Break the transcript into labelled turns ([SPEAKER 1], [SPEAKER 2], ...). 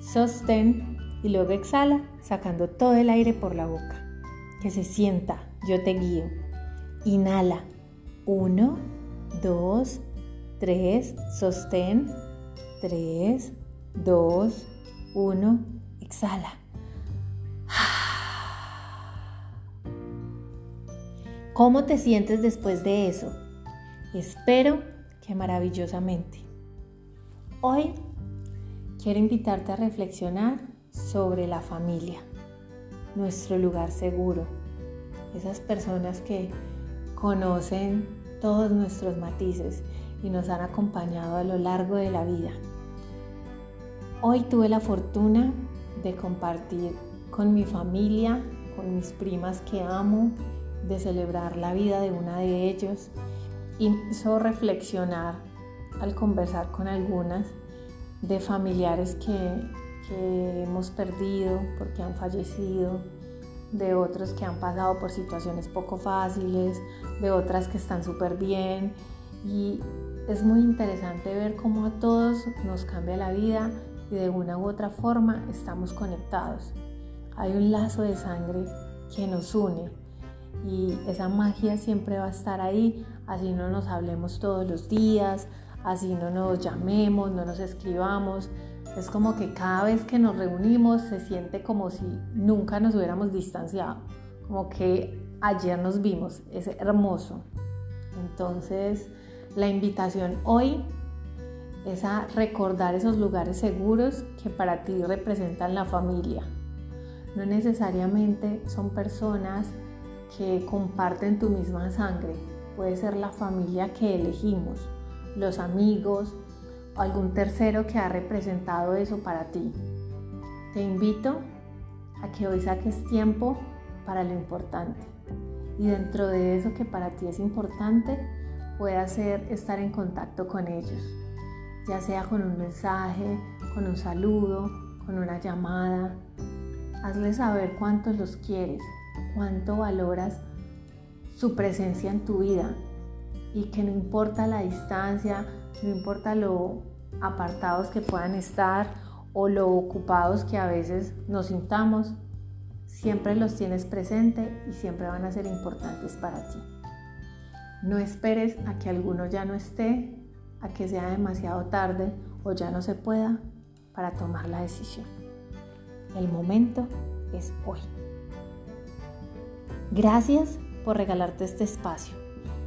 [SPEAKER 1] Sostén y luego exhala sacando todo el aire por la boca. Que se sienta, yo te guío. Inhala. Uno, dos, tres. Sostén. Tres, dos, uno. Exhala. ¿Cómo te sientes después de eso? Espero que maravillosamente. Hoy quiero invitarte a reflexionar sobre la familia, nuestro lugar seguro, esas personas que conocen todos nuestros matices y nos han acompañado a lo largo de la vida. Hoy tuve la fortuna de compartir con mi familia, con mis primas que amo, de celebrar la vida de una de ellos y hizo reflexionar al conversar con algunas de familiares que, hemos perdido porque han fallecido, de otros que han pasado por situaciones poco fáciles, de otras que están súper bien. Y es muy interesante ver cómo a todos nos cambia la vida y de una u otra forma estamos conectados. Hay un lazo de sangre que nos une y esa magia siempre va a estar ahí, así no nos hablemos todos los días, así no nos llamemos, no nos escribamos. Es como que cada vez que nos reunimos se siente como si nunca nos hubiéramos distanciado, como que ayer nos vimos, es hermoso. Entonces, la invitación hoy es a recordar esos lugares seguros que para ti representan la familia. No necesariamente son personas que comparten tu misma sangre, puede ser la familia que elegimos los amigos o algún tercero que ha representado eso para ti. Te invito a que hoy saques tiempo para lo importante y dentro de eso que para ti es importante pueda ser estar en contacto con ellos, ya sea con un mensaje, con un saludo, con una llamada. Hazle saber cuántos los quieres, cuánto valoras su presencia en tu vida y que no importa la distancia, no importa lo apartados que puedan estar o lo ocupados que a veces nos sintamos, siempre los tienes presente y siempre van a ser importantes para ti. No esperes a que alguno ya no esté, a que sea demasiado tarde o ya no se pueda para tomar la decisión. El momento es hoy. Gracias por regalarte este espacio